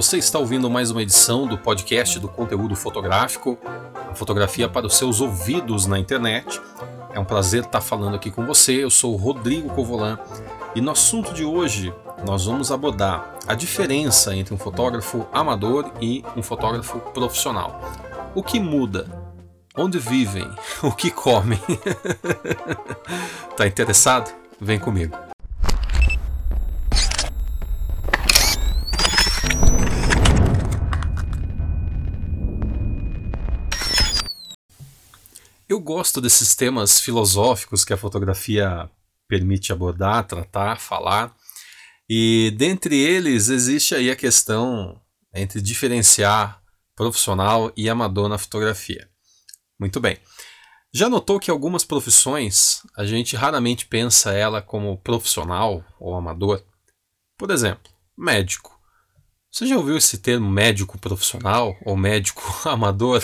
você está ouvindo mais uma edição do podcast do conteúdo fotográfico, a fotografia para os seus ouvidos na internet. É um prazer estar falando aqui com você. Eu sou Rodrigo Covolan e no assunto de hoje nós vamos abordar a diferença entre um fotógrafo amador e um fotógrafo profissional. O que muda? Onde vivem? O que comem? tá interessado? Vem comigo. Eu gosto desses temas filosóficos que a fotografia permite abordar, tratar, falar. E dentre eles existe aí a questão entre diferenciar profissional e amador na fotografia. Muito bem. Já notou que algumas profissões a gente raramente pensa ela como profissional ou amador? Por exemplo, médico. Você já ouviu esse termo médico profissional ou médico amador?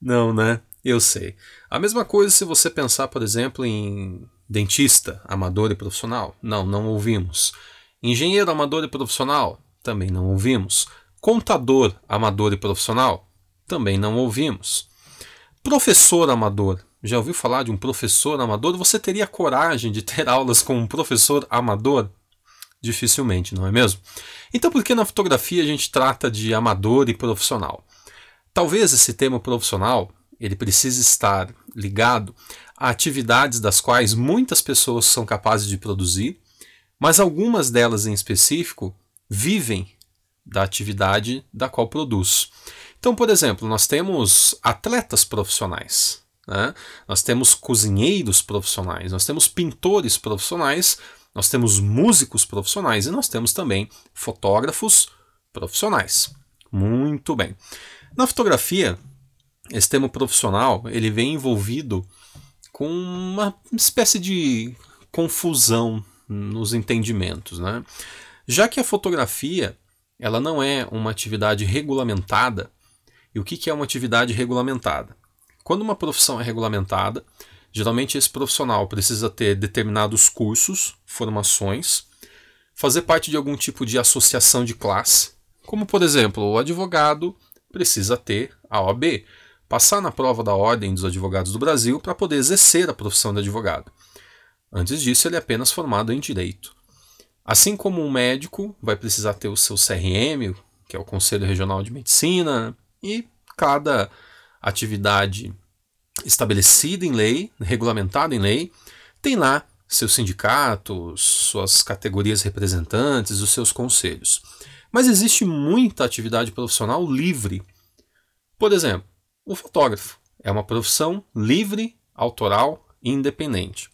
Não, né? Eu sei. A mesma coisa se você pensar, por exemplo, em dentista, amador e profissional. Não, não ouvimos. Engenheiro amador e profissional? Também não ouvimos. Contador amador e profissional? Também não ouvimos. Professor amador. Já ouviu falar de um professor amador? Você teria coragem de ter aulas com um professor amador? Dificilmente, não é mesmo? Então, por que na fotografia a gente trata de amador e profissional? Talvez esse termo profissional ele precisa estar ligado a atividades das quais muitas pessoas são capazes de produzir, mas algumas delas em específico vivem da atividade da qual produz. Então, por exemplo, nós temos atletas profissionais, né? nós temos cozinheiros profissionais, nós temos pintores profissionais, nós temos músicos profissionais e nós temos também fotógrafos profissionais. Muito bem. Na fotografia, esse termo profissional ele vem envolvido com uma espécie de confusão nos entendimentos, né? Já que a fotografia ela não é uma atividade regulamentada, e o que é uma atividade regulamentada? Quando uma profissão é regulamentada, geralmente esse profissional precisa ter determinados cursos, formações, fazer parte de algum tipo de associação de classe, como por exemplo, o advogado precisa ter a OAB, passar na prova da Ordem dos Advogados do Brasil para poder exercer a profissão de advogado. Antes disso, ele é apenas formado em direito. Assim como um médico vai precisar ter o seu CRM, que é o Conselho Regional de Medicina, e cada atividade estabelecida em lei, regulamentada em lei, tem lá seus sindicatos, suas categorias representantes, os seus conselhos. Mas existe muita atividade profissional livre. Por exemplo, o fotógrafo é uma profissão livre, autoral e independente,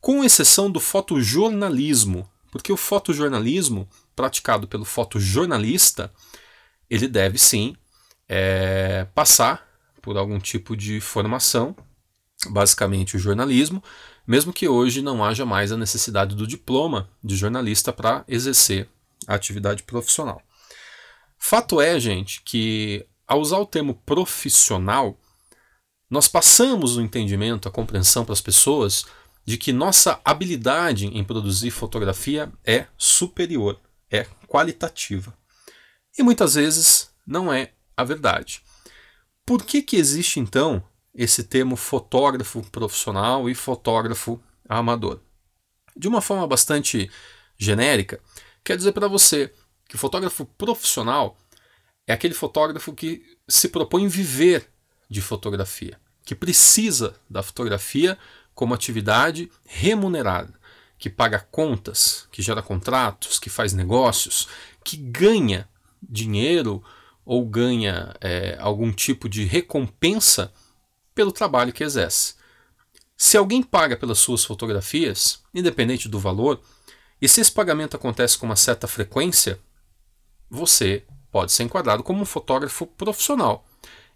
com exceção do fotojornalismo, porque o fotojornalismo, praticado pelo fotojornalista, ele deve sim é, passar por algum tipo de formação, basicamente o jornalismo, mesmo que hoje não haja mais a necessidade do diploma de jornalista para exercer a atividade profissional. Fato é, gente, que ao usar o termo profissional, nós passamos o entendimento, a compreensão para as pessoas de que nossa habilidade em produzir fotografia é superior, é qualitativa. E muitas vezes não é a verdade. Por que, que existe então esse termo fotógrafo profissional e fotógrafo amador? De uma forma bastante genérica, quer dizer para você que o fotógrafo profissional é aquele fotógrafo que se propõe viver de fotografia, que precisa da fotografia como atividade remunerada, que paga contas, que gera contratos, que faz negócios, que ganha dinheiro ou ganha é, algum tipo de recompensa pelo trabalho que exerce. Se alguém paga pelas suas fotografias, independente do valor, e se esse pagamento acontece com uma certa frequência, você pode ser enquadrado como um fotógrafo profissional,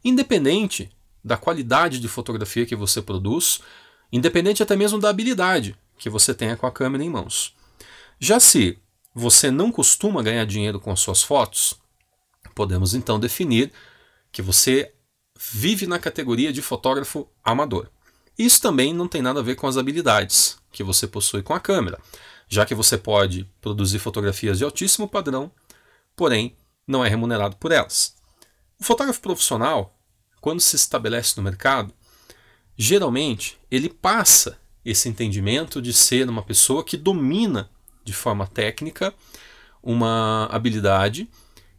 independente da qualidade de fotografia que você produz, independente até mesmo da habilidade que você tenha com a câmera em mãos. Já se você não costuma ganhar dinheiro com as suas fotos, podemos então definir que você vive na categoria de fotógrafo amador. Isso também não tem nada a ver com as habilidades que você possui com a câmera, já que você pode produzir fotografias de altíssimo padrão, porém não é remunerado por elas. O fotógrafo profissional, quando se estabelece no mercado, geralmente ele passa esse entendimento de ser uma pessoa que domina de forma técnica uma habilidade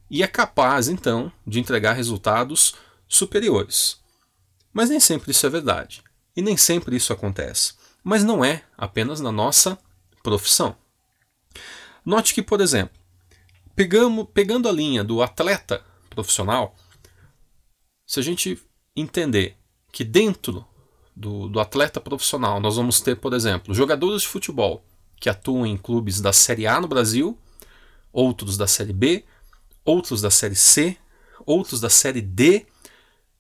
e é capaz então de entregar resultados superiores. Mas nem sempre isso é verdade e nem sempre isso acontece. Mas não é apenas na nossa profissão. Note que, por exemplo, pegamos, pegando a linha do atleta profissional, se a gente entender que dentro do, do atleta profissional nós vamos ter, por exemplo, jogadores de futebol que atuam em clubes da Série A no Brasil, outros da Série B, outros da Série C, outros da Série D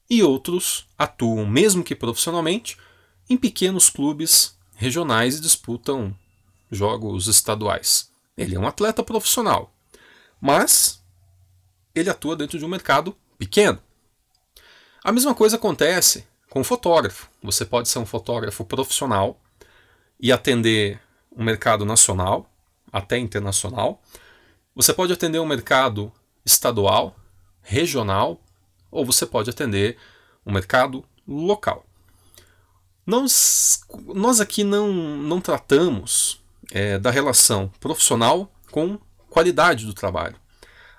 e outros atuam, mesmo que profissionalmente, em pequenos clubes regionais e disputam jogos estaduais. Ele é um atleta profissional, mas ele atua dentro de um mercado pequeno. A mesma coisa acontece com o fotógrafo. Você pode ser um fotógrafo profissional e atender um mercado nacional, até internacional. Você pode atender um mercado estadual, regional, ou você pode atender um mercado local. Nós, nós aqui não, não tratamos é, da relação profissional com qualidade do trabalho.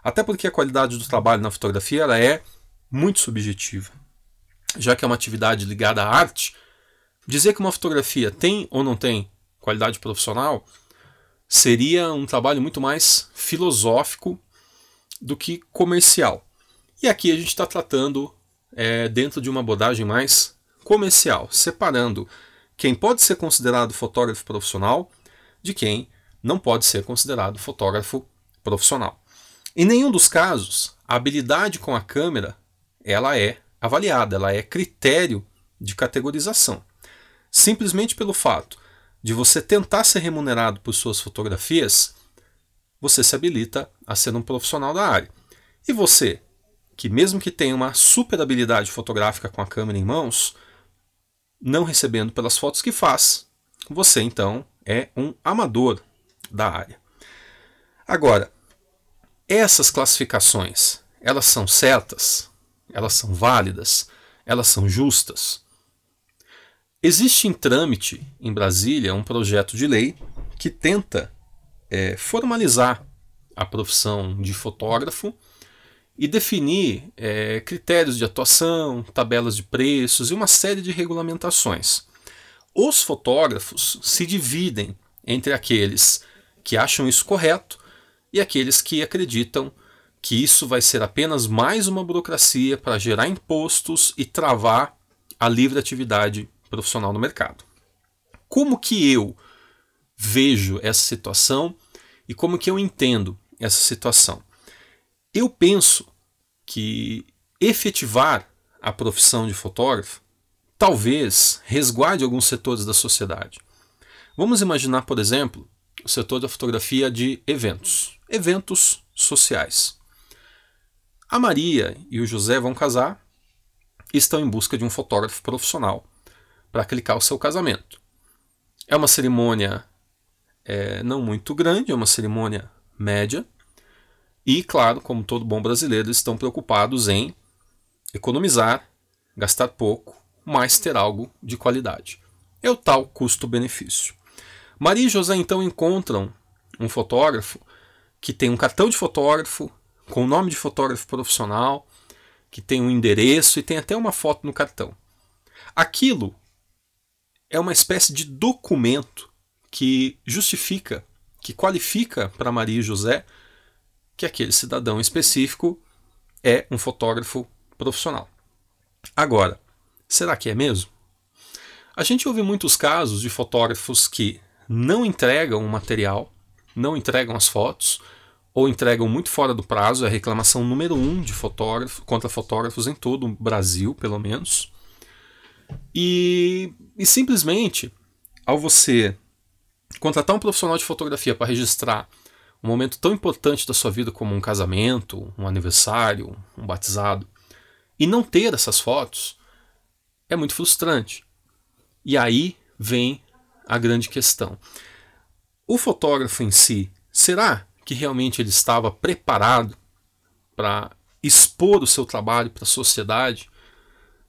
Até porque a qualidade do trabalho na fotografia ela é muito subjetiva. Já que é uma atividade ligada à arte, dizer que uma fotografia tem ou não tem qualidade profissional seria um trabalho muito mais filosófico do que comercial. E aqui a gente está tratando é, dentro de uma abordagem mais comercial, separando quem pode ser considerado fotógrafo profissional de quem não pode ser considerado fotógrafo profissional. Em nenhum dos casos, a habilidade com a câmera ela é avaliada, ela é critério de categorização. Simplesmente pelo fato de você tentar ser remunerado por suas fotografias, você se habilita a ser um profissional da área. E você, que mesmo que tenha uma super habilidade fotográfica com a câmera em mãos, não recebendo pelas fotos que faz, você então é um amador da área. Agora, essas classificações, elas são certas? Elas são válidas? Elas são justas? Existe em trâmite em Brasília um projeto de lei que tenta é, formalizar a profissão de fotógrafo e definir é, critérios de atuação, tabelas de preços e uma série de regulamentações. Os fotógrafos se dividem entre aqueles que acham isso correto e aqueles que acreditam que isso vai ser apenas mais uma burocracia para gerar impostos e travar a livre atividade profissional no mercado. Como que eu vejo essa situação e como que eu entendo essa situação? Eu penso que efetivar a profissão de fotógrafo talvez resguarde alguns setores da sociedade. Vamos imaginar, por exemplo, o setor da fotografia de eventos, eventos sociais. A Maria e o José vão casar e estão em busca de um fotógrafo profissional para clicar o seu casamento. É uma cerimônia é, não muito grande, é uma cerimônia média. E, claro, como todo bom brasileiro, estão preocupados em economizar, gastar pouco, mas ter algo de qualidade. É o tal custo-benefício. Maria e José então encontram um fotógrafo que tem um cartão de fotógrafo, com o nome de fotógrafo profissional, que tem um endereço e tem até uma foto no cartão. Aquilo é uma espécie de documento que justifica, que qualifica para Maria e José que aquele cidadão específico é um fotógrafo profissional. Agora, será que é mesmo? A gente ouve muitos casos de fotógrafos que não entregam o material, não entregam as fotos, ou entregam muito fora do prazo, é a reclamação número um de fotógrafo, contra fotógrafos em todo o Brasil, pelo menos. E, e simplesmente, ao você contratar um profissional de fotografia para registrar um momento tão importante da sua vida como um casamento, um aniversário, um batizado, e não ter essas fotos, é muito frustrante. E aí vem a grande questão. O fotógrafo em si, será que realmente ele estava preparado para expor o seu trabalho para a sociedade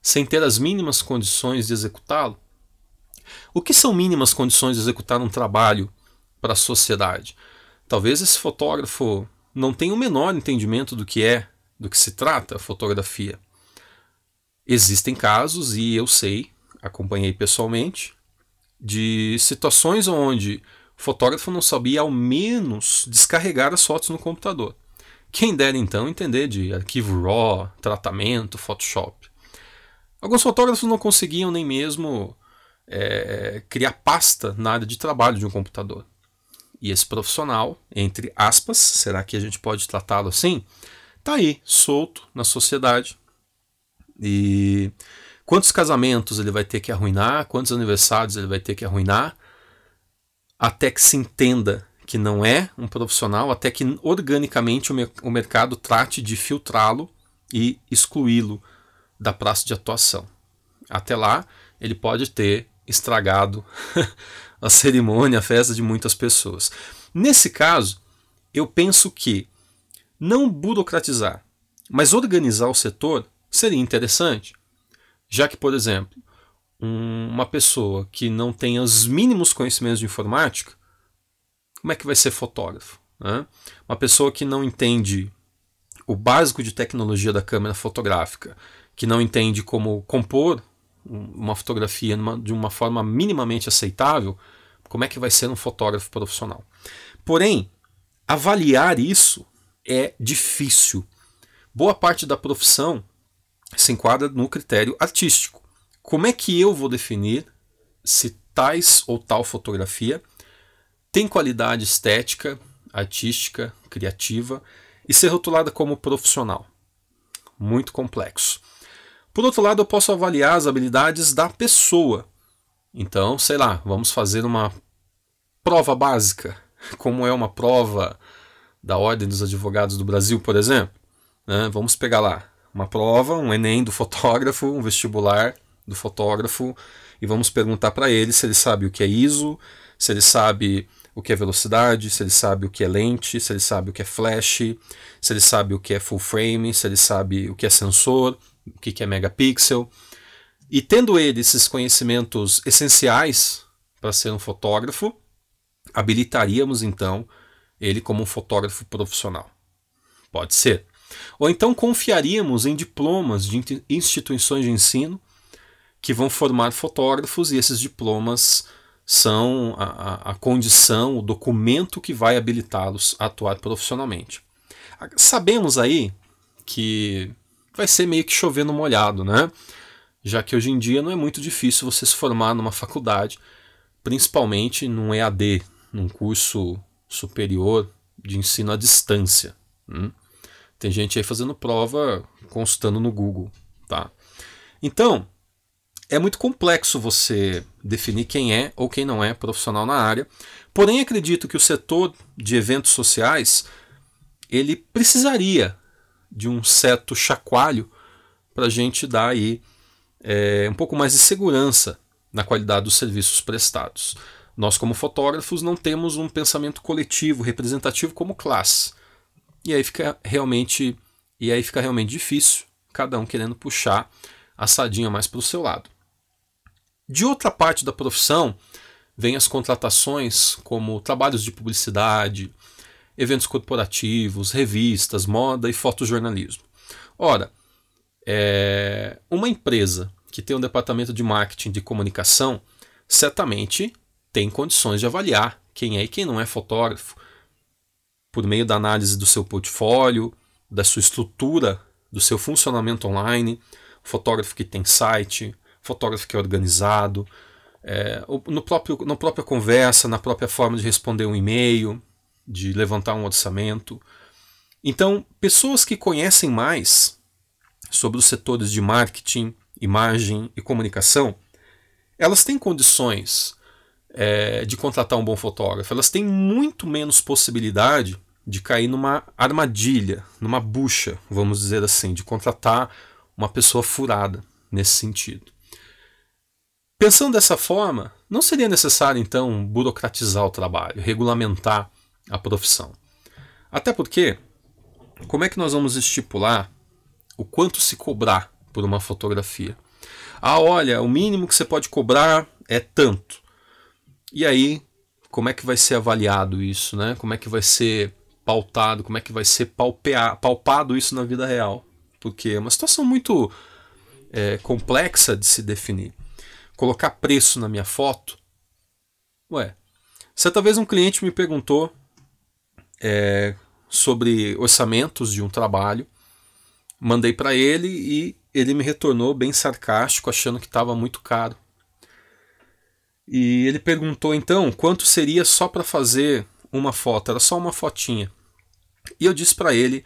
sem ter as mínimas condições de executá-lo? O que são mínimas condições de executar um trabalho para a sociedade? Talvez esse fotógrafo não tenha o menor entendimento do que é, do que se trata a fotografia. Existem casos, e eu sei, acompanhei pessoalmente, de situações onde o fotógrafo não sabia ao menos descarregar as fotos no computador. Quem dera então entender de arquivo RAW, tratamento, Photoshop. Alguns fotógrafos não conseguiam nem mesmo é, criar pasta na área de trabalho de um computador. E esse profissional, entre aspas, será que a gente pode tratá-lo assim? Está aí, solto na sociedade. E quantos casamentos ele vai ter que arruinar, quantos aniversários ele vai ter que arruinar, até que se entenda que não é um profissional, até que organicamente o, mercado trate de filtrá-lo e excluí-lo da praça de atuação. Até lá, ele pode ter estragado a cerimônia, a festa de muitas pessoas. Nesse caso, eu penso que não burocratizar, mas organizar o setor seria interessante. Já que, por exemplo, um, uma pessoa que não tem os mínimos conhecimentos de informática, como é que vai ser fotógrafo? Né? Uma pessoa que não entende o básico de tecnologia da câmera fotográfica, que não entende como compor uma fotografia numa, de uma forma minimamente aceitável, como é que vai ser um fotógrafo profissional? Porém, avaliar isso é difícil. Boa parte da profissão se enquadra no critério artístico. Como é que eu vou definir se tais ou tal fotografia tem qualidade estética, artística, criativa e ser rotulada como profissional? Muito complexo. Por outro lado, eu posso avaliar as habilidades da pessoa. Então, sei lá, vamos fazer uma prova básica, como é uma prova da Ordem dos Advogados do Brasil, por exemplo. Né? Vamos pegar lá uma prova, um Enem do fotógrafo, um vestibular do fotógrafo, e vamos perguntar para ele se ele sabe o que é ISO, se ele sabe o que é velocidade, se ele sabe o que é lente, se ele sabe o que é flash, se ele sabe o que é full frame, se ele sabe o que é sensor, o que é megapixel. E tendo ele esses conhecimentos essenciais para ser um fotógrafo, habilitaríamos então ele como um fotógrafo profissional. Pode ser. Ou então confiaríamos em diplomas de instituições de ensino que vão formar fotógrafos e esses diplomas são a, a, condição, o documento que vai habilitá-los a atuar profissionalmente. Sabemos aí que vai ser meio que chover no molhado, né? Já que hoje em dia não é muito difícil você se formar numa faculdade, principalmente num EAD, num curso superior de ensino à distância. Hum? Tem gente aí fazendo prova constando no Google, tá? Então, é muito complexo você definir quem é ou quem não é profissional na área. Porém, acredito que o setor de eventos sociais ele precisaria de um certo chacoalho para a gente dar aí é, um pouco mais de segurança na qualidade dos serviços prestados. Nós, como fotógrafos, não temos um pensamento coletivo, representativo como classe. E aí fica realmente, e aí fica realmente difícil, cada um querendo puxar a sadinha mais para o seu lado. De outra parte da profissão, vem as contratações como trabalhos de publicidade, eventos corporativos, revistas, moda e fotojornalismo. Ora, é, uma empresa que tem um departamento de marketing de comunicação certamente tem condições de avaliar quem é e quem não é fotógrafo por meio da análise do seu portfólio, da sua estrutura, do seu funcionamento online, fotógrafo que tem site, fotógrafo que é organizado, é, no próprio, na própria conversa, na própria forma de responder um e-mail, de levantar um orçamento. Então, pessoas que conhecem mais sobre os setores de marketing, imagem e comunicação, elas têm condições é, de contratar um bom fotógrafo. Elas têm muito menos possibilidade de cair numa armadilha, numa bucha, vamos dizer assim, de contratar uma pessoa furada nesse sentido. Pensando dessa forma, não seria necessário então burocratizar o trabalho, regulamentar a profissão. Até porque como é que nós vamos estipular o quanto se cobrar por uma fotografia? Ah, olha, o mínimo que você pode cobrar é tanto. E aí, como é que vai ser avaliado isso, né? Como é que vai ser pautado, como é que vai ser palpear, palpado isso na vida real? Porque é uma situação muito é, complexa de se definir. Colocar preço na minha foto? Ué, certa vez um cliente me perguntou é, sobre orçamentos de um trabalho, mandei para ele e ele me retornou bem sarcástico, achando que estava muito caro. E ele perguntou então quanto seria só para fazer uma foto, era só uma fotinha. E eu disse para ele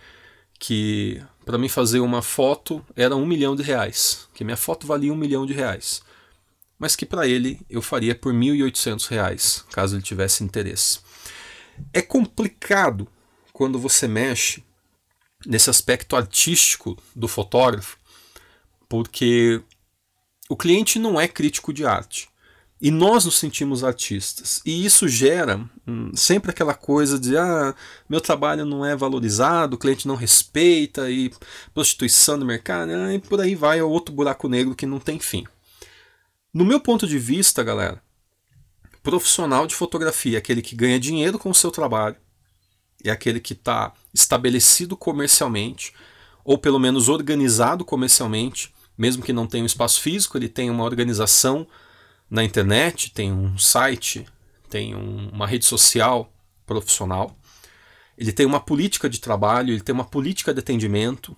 que para mim fazer uma foto era um milhão de reais, que minha foto valia um milhão de reais, mas que para ele eu faria por mil e oitocentos reais, caso ele tivesse interesse. É complicado quando você mexe nesse aspecto artístico do fotógrafo, porque o cliente não é crítico de arte. E nós nos sentimos artistas. E isso gera hum, sempre aquela coisa de ah, meu trabalho não é valorizado, o cliente não respeita, e prostituição do mercado, ah, e por aí vai, é outro buraco negro que não tem fim. No meu ponto de vista, galera, profissional de fotografia aquele que ganha dinheiro com o seu trabalho, é aquele que está estabelecido comercialmente, ou pelo menos organizado comercialmente, mesmo que não tenha um espaço físico, ele tem uma organização na internet, tem um site, tem um, uma rede social profissional, ele tem uma política de trabalho, ele tem uma política de atendimento,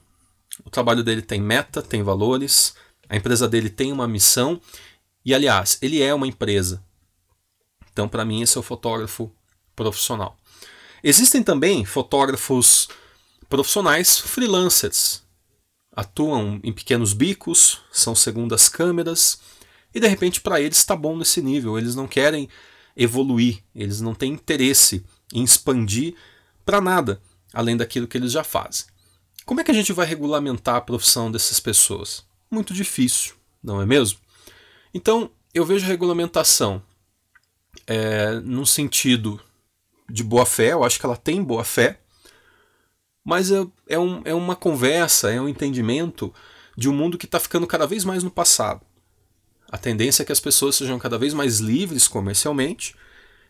o trabalho dele tem meta, tem valores, a empresa dele tem uma missão, e aliás, ele é uma empresa. Então, para mim, esse é o fotógrafo profissional. Existem também fotógrafos profissionais freelancers. Atuam em pequenos bicos, são segundas câmeras, e de repente para eles está bom nesse nível, eles não querem evoluir, eles não têm interesse em expandir para nada além daquilo que eles já fazem. Como é que a gente vai regulamentar a profissão dessas pessoas? Muito difícil, não é mesmo? Então eu vejo regulamentação é, num sentido de boa fé, eu acho que ela tem boa fé, mas é, é, um, é uma conversa, é um entendimento de um mundo que está ficando cada vez mais no passado. A tendência é que as pessoas sejam cada vez mais livres comercialmente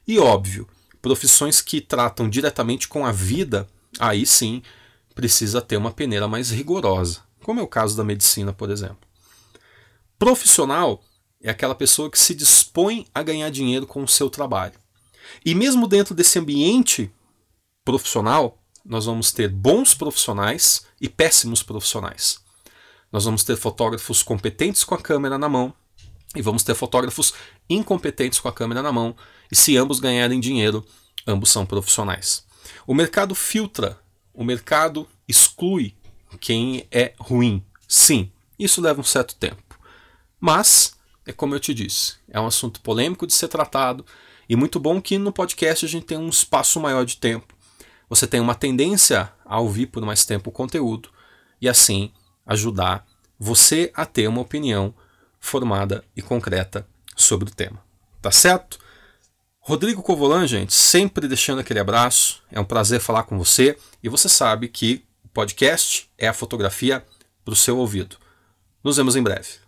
e, óbvio, profissões que tratam diretamente com a vida, aí sim precisa ter uma peneira mais rigorosa, como é o caso da medicina, por exemplo. Profissional é aquela pessoa que se dispõe a ganhar dinheiro com o seu trabalho. E mesmo dentro desse ambiente profissional, nós vamos ter bons profissionais e péssimos profissionais. Nós vamos ter fotógrafos competentes com a câmera na mão e vamos ter fotógrafos incompetentes com a câmera na mão. E se ambos ganharem dinheiro, ambos são profissionais. O mercado filtra, o mercado exclui quem é ruim. Sim, isso leva um certo tempo. Mas, é como eu te disse, é um assunto polêmico de ser tratado e muito bom que no podcast a gente tem um espaço maior de tempo. Você tem uma tendência a ouvir por mais tempo o conteúdo e assim ajudar você a ter uma opinião formada e concreta sobre o tema. Tá certo? Rodrigo Covolan, gente, sempre deixando aquele abraço. É um prazer falar com você e você sabe que o podcast é a fotografia para o seu ouvido. Nos vemos em breve.